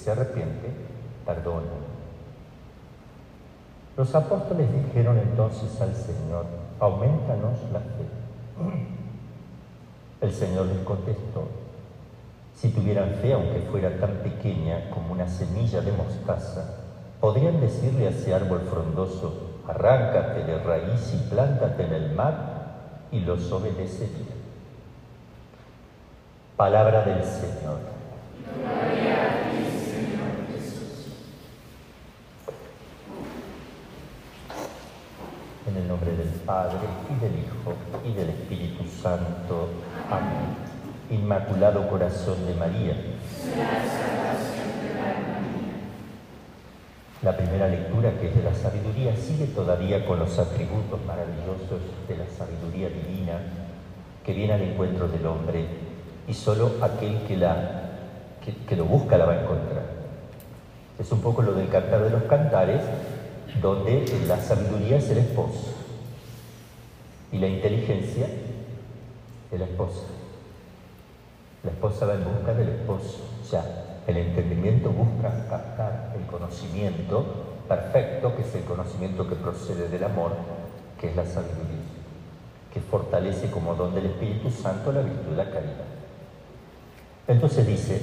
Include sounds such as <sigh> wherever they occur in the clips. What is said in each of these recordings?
se arrepiente, perdona. Los apóstoles dijeron entonces al Señor, aumentanos la fe. El Señor les contestó, si tuvieran fe, aunque fuera tan pequeña como una semilla de mostaza, podrían decirle a ese árbol frondoso, arráncate de raíz y plántate en el mar, y los obedecería. Palabra del Señor. En el nombre del Padre, y del Hijo, y del Espíritu Santo. Amén. Inmaculado Corazón de María. La primera lectura, que es de la sabiduría, sigue todavía con los atributos maravillosos de la sabiduría divina que viene al encuentro del hombre y solo aquel que, la, que, lo busca la va a encontrar. Es un poco lo del cantar de los cantares, donde la sabiduría es el esposo y la inteligencia es la esposa. La esposa va en busca del esposo, o sea, el entendimiento busca captar el conocimiento perfecto, que es el conocimiento que procede del amor, que es la sabiduría, que fortalece como don del Espíritu Santo la virtud de la caridad. Entonces dice,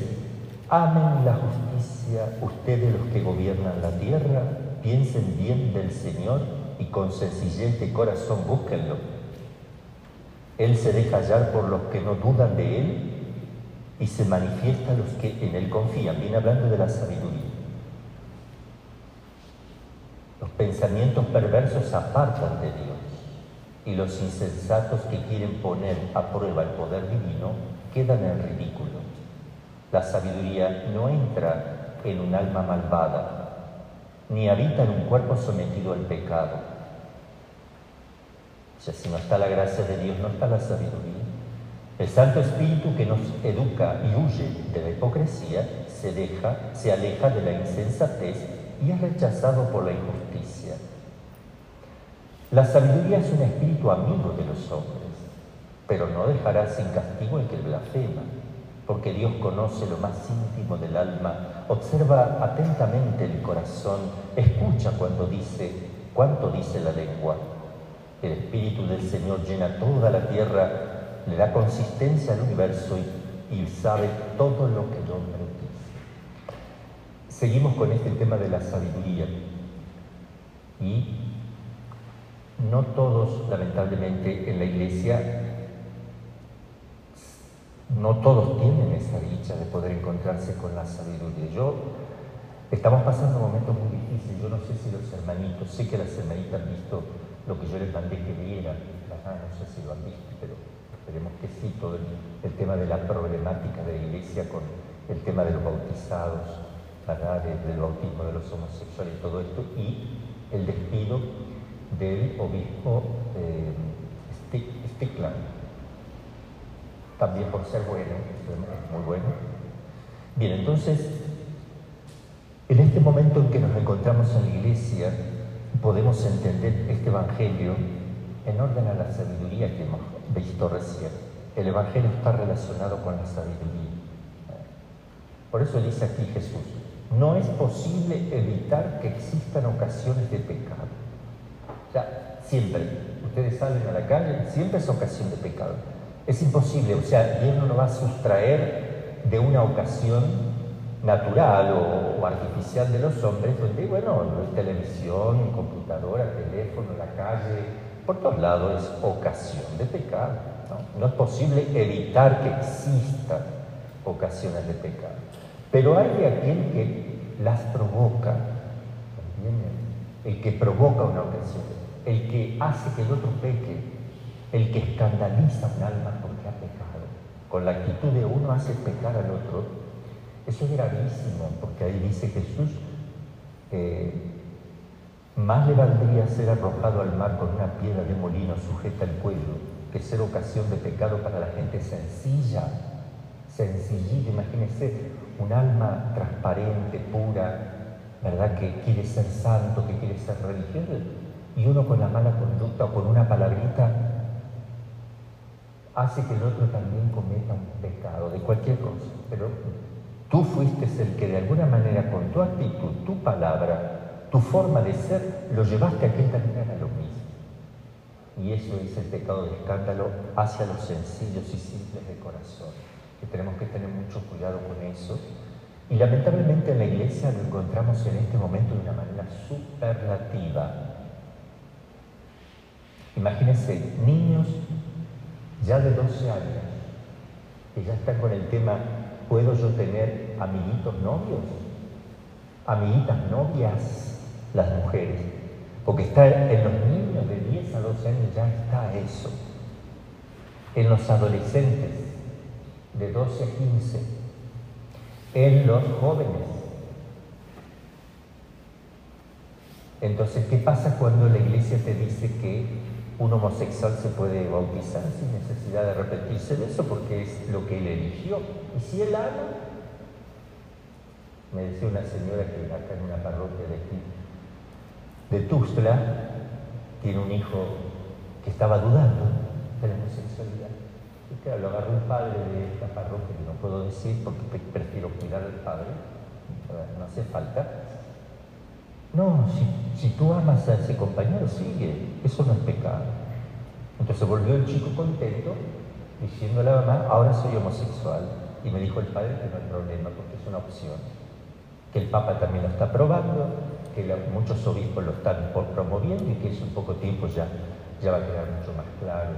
amen la justicia ustedes los que gobiernan la tierra, piensen bien del Señor y con sencillez de corazón búsquenlo. Él se deja hallar por los que no dudan de Él y se manifiesta a los que en Él confían. Viene hablando de la sabiduría. Los pensamientos perversos apartan de Dios y los insensatos que quieren poner a prueba el poder divino quedan en ridículo. La sabiduría no entra en un alma malvada, ni habita en un cuerpo sometido al pecado. O sea, si no está la gracia de Dios, no está la sabiduría. El Santo Espíritu que nos educa y huye de la hipocresía se, deja, se aleja de la insensatez y es rechazado por la injusticia. La sabiduría es un espíritu amigo de los hombres, pero no dejará sin castigo el que blasfema, porque Dios conoce lo más íntimo del alma, observa atentamente el corazón, escucha cuando dice, cuánto dice la lengua. El Espíritu del Señor llena toda la tierra le da consistencia al universo y, sabe todo lo que el hombre dice. Seguimos con este tema de la sabiduría y no todos, lamentablemente, en la iglesia, no todos tienen esa dicha de poder encontrarse con la sabiduría. Yo, estamos pasando momentos muy difíciles, yo no sé si los hermanitos, sé que las hermanitas han visto lo que yo les mandé que vieran, no sé si lo han visto, pero Esperemos que sí, todo el, tema de la problemática de la iglesia con el tema de los bautizados, del bautismo de los homosexuales y todo esto, y el despido del obispo eh, también por ser bueno, es muy bueno. Bien, entonces, en este momento en que nos encontramos en la iglesia, podemos entender este Evangelio en orden a la sabiduría que hemos visto recién. El Evangelio está relacionado con la sabiduría. Por eso dice aquí Jesús, no es posible evitar que existan ocasiones de pecado. O sea, siempre, ustedes salen a la calle, siempre es ocasión de pecado. Es imposible, o sea, Dios no nos va a sustraer de una ocasión natural o, artificial de los hombres, donde, bueno, televisión, computadora, teléfono, la calle, por todos lados es ocasión de pecado. ¿no? es posible evitar que existan ocasiones de pecado. Pero hay de aquel que las provoca, el que provoca una ocasión, el que hace que el otro peque, el que escandaliza un alma porque ha pecado. Con la actitud de uno hace pecar al otro. Eso es gravísimo, porque ahí dice Jesús, eh, más le valdría ser arrojado al mar con una piedra de molino sujeta al cuello que ser ocasión de pecado para la gente sencilla, sencillita. Imagínese un alma transparente, pura, ¿verdad? Que quiere ser santo, que quiere ser religioso, y uno con la mala conducta o con una palabrita hace que el otro también cometa un pecado de cualquier cosa. Pero tú fuiste el que de alguna manera con tu actitud, tu palabra, tu forma de ser, lo llevaste a que él también haga lo mismo. Y eso es el pecado de escándalo hacia los sencillos y simples de corazón, que tenemos que tener mucho cuidado con eso. Y lamentablemente en la iglesia lo encontramos en este momento de una manera superlativa. Imagínense, niños ya de 12 años, que ya están con el tema, ¿puedo yo tener amiguitos novios? Amiguitas novias, las mujeres. Porque está en los niños de 10 a 12 años ya está eso. En los adolescentes de 12 a 15. En los jóvenes. Entonces, ¿qué pasa cuando la iglesia te dice que un homosexual se puede bautizar sin necesidad de arrepentirse de eso porque es lo que él eligió. Y si él ama, me decía una señora que acá en una parroquia de aquí, de Tustla, tiene un hijo que estaba dudando de la homosexualidad. Y claro, lo agarró un padre de esta parroquia, que no puedo decir porque prefiero cuidar al padre, no hace falta, no, si, tú amas a ese compañero, sigue, eso no es pecado. Entonces volvió el chico contento, diciéndole a la mamá, ahora soy homosexual. Y me dijo el padre que no hay problema, porque es una opción. Que el Papa también lo está probando, que muchos obispos lo están promoviendo y que eso en poco tiempo ya, ya va a quedar mucho más claro,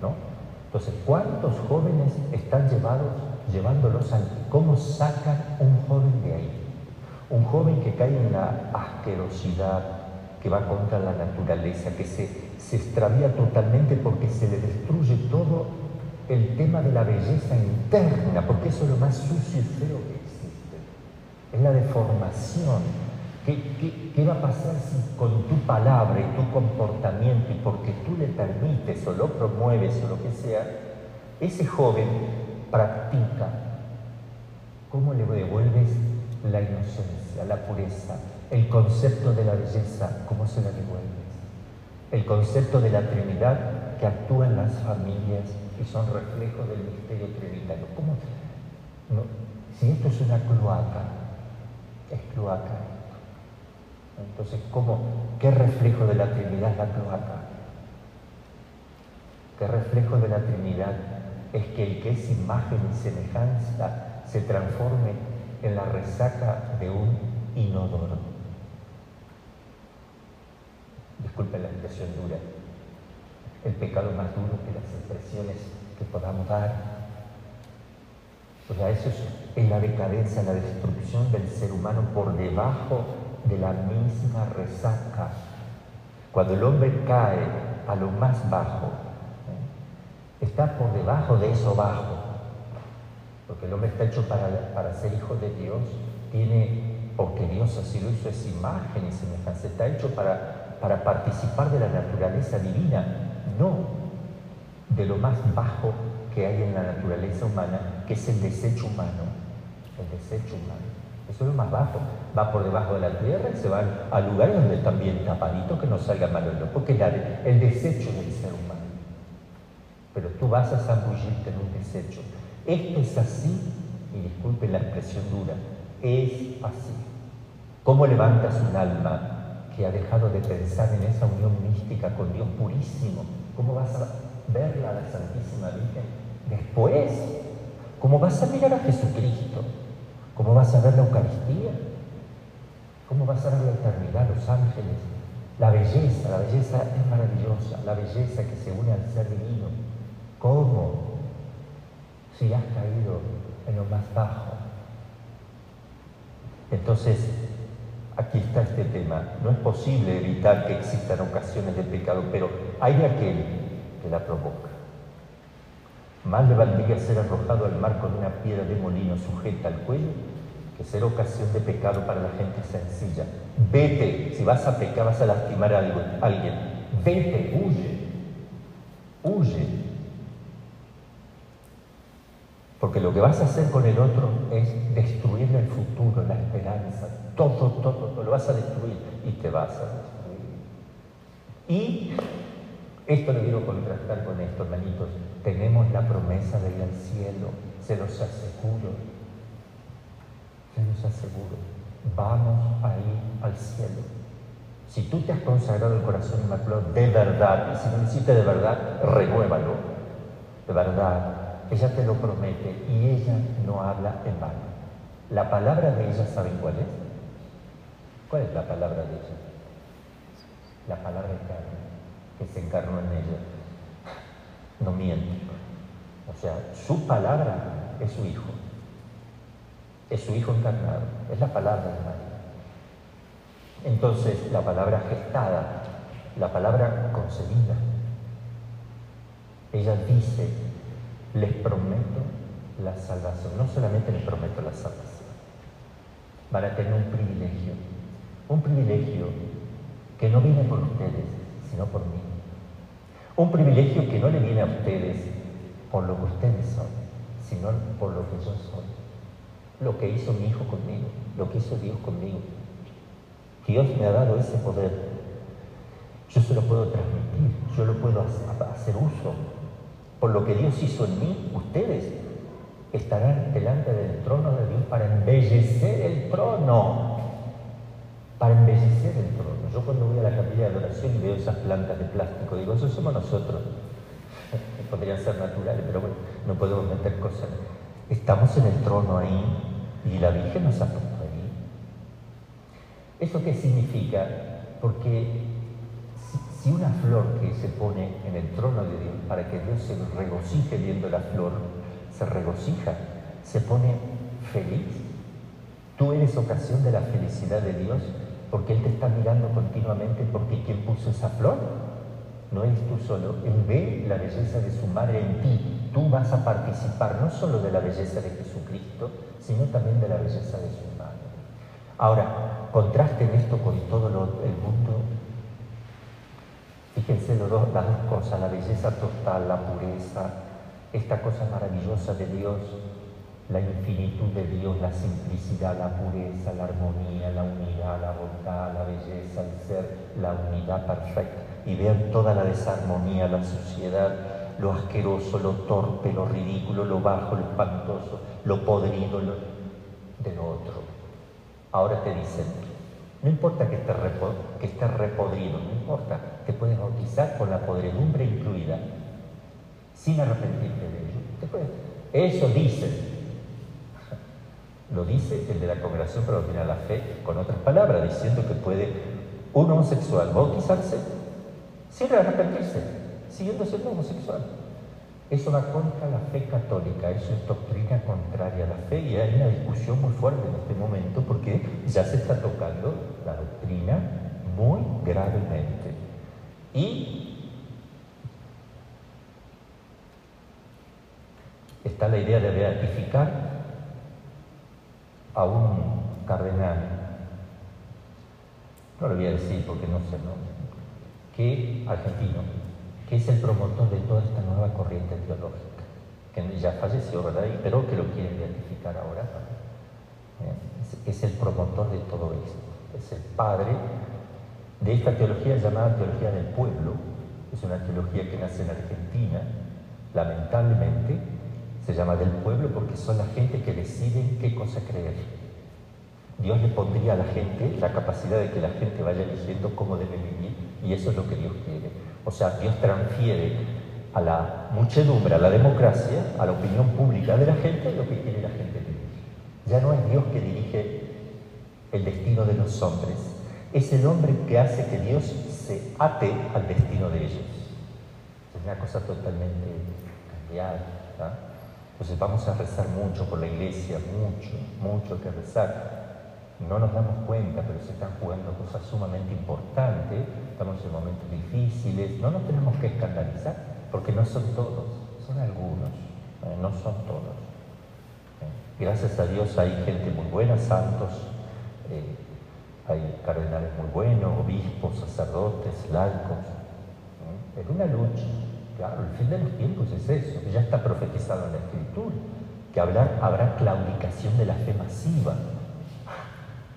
¿no? Entonces, ¿cuántos jóvenes están llevados, llevándolos a cómo sacan un joven de ahí? Un joven que cae en la asquerosidad, que va contra la naturaleza, que se, se extravía totalmente porque se le destruye todo el tema de la belleza interna, porque eso es lo más sucio y feo que existe. Es la deformación. ¿Qué, qué va a pasar si con tu palabra y tu comportamiento y porque tú le permites o lo promueves o lo que sea, ese joven practica? ¿Cómo le devuelves la inocencia, la pureza, el concepto de la belleza, ¿cómo se la devuelves? El concepto de la Trinidad que actúa en las familias y son reflejos del misterio trinitario. ¿Cómo? si esto es una cloaca, es cloaca Entonces, ¿cómo? ¿Qué reflejo de la Trinidad es la cloaca? ¿Qué reflejo de la Trinidad es que el que es imagen y semejanza se transforme en la resaca de un inodoro. Disculpen la expresión dura. El pecado más duro que las expresiones que podamos dar. O sea, eso es, la decadencia, la destrucción del ser humano por debajo de la misma resaca. Cuando el hombre cae a lo más bajo, ¿eh? está por debajo de eso bajo porque el hombre está hecho para, ser hijo de Dios, tiene, porque Dios así lo hizo, es imagen y semejanza, está hecho para, para participar de la naturaleza divina, no de lo más bajo que hay en la naturaleza humana, que es el desecho humano, el desecho humano. Eso es lo más bajo. Va por debajo de la tierra y se van a lugares donde están bien tapaditos que no salga malo porque es el desecho del ser humano. Pero tú vas a zambullirte en un desecho esto es así, y disculpen la expresión dura, es así. ¿Cómo levantas un alma que ha dejado de pensar en esa unión mística con Dios purísimo? ¿Cómo vas a verla a la Santísima Virgen después? ¿Cómo vas a mirar a Jesucristo? ¿Cómo vas a ver la Eucaristía? ¿Cómo vas a ver la eternidad, los ángeles? La belleza, la belleza es maravillosa, la belleza que se une al ser divino. ¿Cómo? Si has caído en lo más bajo. Entonces, aquí está este tema. No es posible evitar que existan ocasiones de pecado, pero hay aquel que la provoca. Más le valdría ser arrojado al mar con una piedra de molino sujeta al cuello que ser ocasión de pecado para la gente sencilla. Vete, si vas a pecar vas a lastimar a alguien. Vete, huye, huye porque lo que vas a hacer con el otro es destruirle el futuro, la esperanza, todo, todo, todo, lo vas a destruir y te vas a destruir. Y Esto lo quiero contrastar con esto, hermanitos. Tenemos la promesa de ir al cielo, se los aseguro. Se los aseguro. Vamos a ir al cielo. Si tú te has consagrado el corazón inmaculado de verdad, y si lo hiciste de verdad, renuévalo. De verdad, ella te lo promete y ella no habla en vano. La palabra de ella, ¿saben cuál es? ¿Cuál es la palabra de ella? La palabra eterna que se encarnó en ella. No miente. O sea, su palabra es su Hijo. Es su Hijo encarnado. Es la palabra de María. Entonces, la palabra gestada, la palabra concebida. Ella dice, les prometo la salvación. No solamente les prometo la salvación. Van a tener un privilegio. Un privilegio que no viene por ustedes, sino por mí. Un privilegio que no le viene a ustedes por lo que ustedes son, sino por lo que yo soy. Lo que hizo mi Hijo conmigo, lo que hizo Dios conmigo. Dios me ha dado ese poder. Yo se lo puedo transmitir, yo lo puedo hacer uso. Por lo que Dios hizo en mí, ustedes estarán delante del trono de Dios para embellecer el trono. Para embellecer el trono. Yo cuando voy a la capilla de adoración y veo esas plantas de plástico, digo, eso somos nosotros. <laughs> Podrían ser naturales, pero bueno, no podemos meter cosas. Estamos en el trono ahí y la Virgen nos ha puesto ahí. ¿Eso qué significa? Porque una flor que se pone en el trono de Dios para que Dios se regocije viendo la flor, se regocija, se pone feliz. Tú eres ocasión de la felicidad de Dios porque Él te está mirando continuamente porque quien puso esa flor no eres tú solo, Él ve la belleza de su madre en ti. Tú vas a participar no solo de la belleza de Jesucristo, sino también de la belleza de su madre. Ahora, contrasten esto con todo el mundo. Fíjense las dos cosas, la belleza total, la pureza, esta cosa maravillosa de Dios la infinitud de Dios, la simplicidad, la pureza, la armonía, la unidad, la bondad, la belleza, el ser, la unidad perfecta. Y vean toda la desarmonía, la suciedad, lo asqueroso, lo torpe, lo ridículo, lo bajo, lo espantoso, lo podrido lo... de lo otro. Ahora te dicen, no importa que esté, que repodrido, no importa, te puedes bautizar con la podredumbre incluida, sin arrepentirte de ello. Eso dicen, lo dice el de la Congregación para a la Fe con otras palabras, diciendo que puede un homosexual bautizarse sin arrepentirse, siguiendo siendo homosexual. Eso va contra la fe católica, eso es doctrina contraria a la fe y hay una discusión muy fuerte en este momento porque ya se está tocando la doctrina muy gravemente. Y está la idea de beatificar a un cardenal, no lo voy a decir porque no sé, ¿no? que argentino, que es el promotor de toda esta nueva corriente teológica, que ya falleció, ¿verdad? Pero que lo quieren identificar ahora. Es, el promotor de todo esto, es el padre de esta teología llamada teología del pueblo, es una teología que nace en Argentina, lamentablemente, se llama del pueblo porque son la gente que deciden qué cosa creer. Dios le pondría a la gente la capacidad de que la gente vaya eligiendo cómo debe vivir y eso es lo que Dios quiere. O sea, Dios transfiere a la muchedumbre, a la democracia, a la opinión pública de la gente lo que quiere la gente Ya no es Dios que dirige el destino de los hombres, es el hombre que hace que Dios se ate al destino de ellos. Es una cosa totalmente cambiada. Entonces vamos a rezar mucho por la iglesia, mucho, mucho que rezar. No nos damos cuenta, pero se están jugando cosas sumamente importantes, estamos en momentos difíciles, no nos tenemos que escandalizar, porque no son todos, son algunos, eh, no son todos. Eh, gracias a Dios hay gente muy buena, santos, eh, hay cardenales muy buenos, obispos, sacerdotes, laicos. Es una lucha, Claro, el fin de los tiempos es eso, ya está profetizado en la Escritura, que habrá, habrá claudicación de la fe masiva.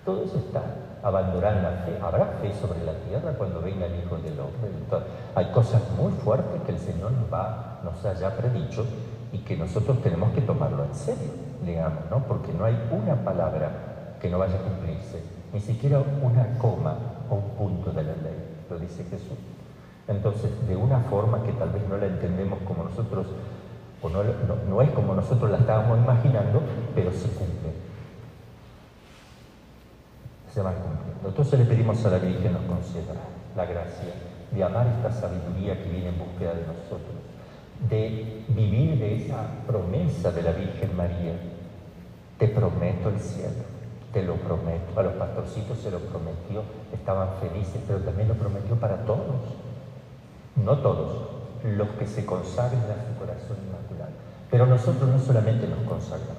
Todo eso está. Abandonar la fe. Habrá fe sobre la tierra cuando venga el Hijo del Hombre. hay cosas muy fuertes que el Señor nos, va, nos haya predicho y que nosotros tenemos que tomarlo en serio, digamos, ¿no? Porque no hay una palabra que no vaya a cumplirse, ni siquiera una coma o un punto de la ley, lo dice Jesús. Entonces, de una forma que tal vez no la entendemos como nosotros, o no, es como nosotros la estábamos imaginando, pero se cumple. Se va cumpliendo. Entonces le pedimos a la Virgen nos conceda la gracia de amar esta sabiduría que viene en búsqueda de nosotros, de vivir de esa promesa de la Virgen María. Te prometo el cielo, te lo prometo. A los pastorcitos se lo prometió, estaban felices, pero también lo prometió para todos. No todos, los que se consagran a su corazón inmaculado. Pero nosotros no solamente nos consagramos,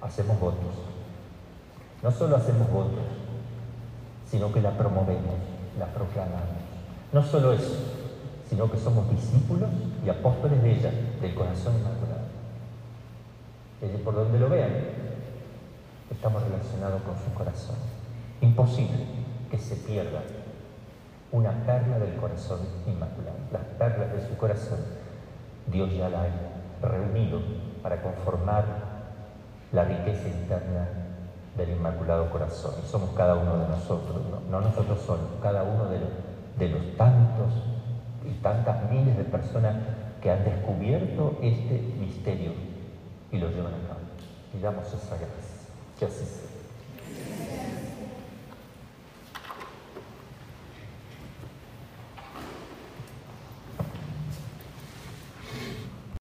hacemos votos. No solo hacemos votos, sino que la promovemos, la proclamamos. No solo eso, sino que somos discípulos y apóstoles de ella, del corazón inmaculado. Por donde lo vean, estamos relacionados con su corazón. Imposible que se pierda una perla del corazón inmaculado. Las perlas de su corazón, Dios ya la ha reunido para conformar la riqueza interna del Inmaculado Corazón. Somos cada uno de nosotros, no, nosotros solos, cada uno de los, de los tantos y tantas miles de personas que han descubierto este misterio y lo llevan a cabo. Y damos esa gracia. Que así sea.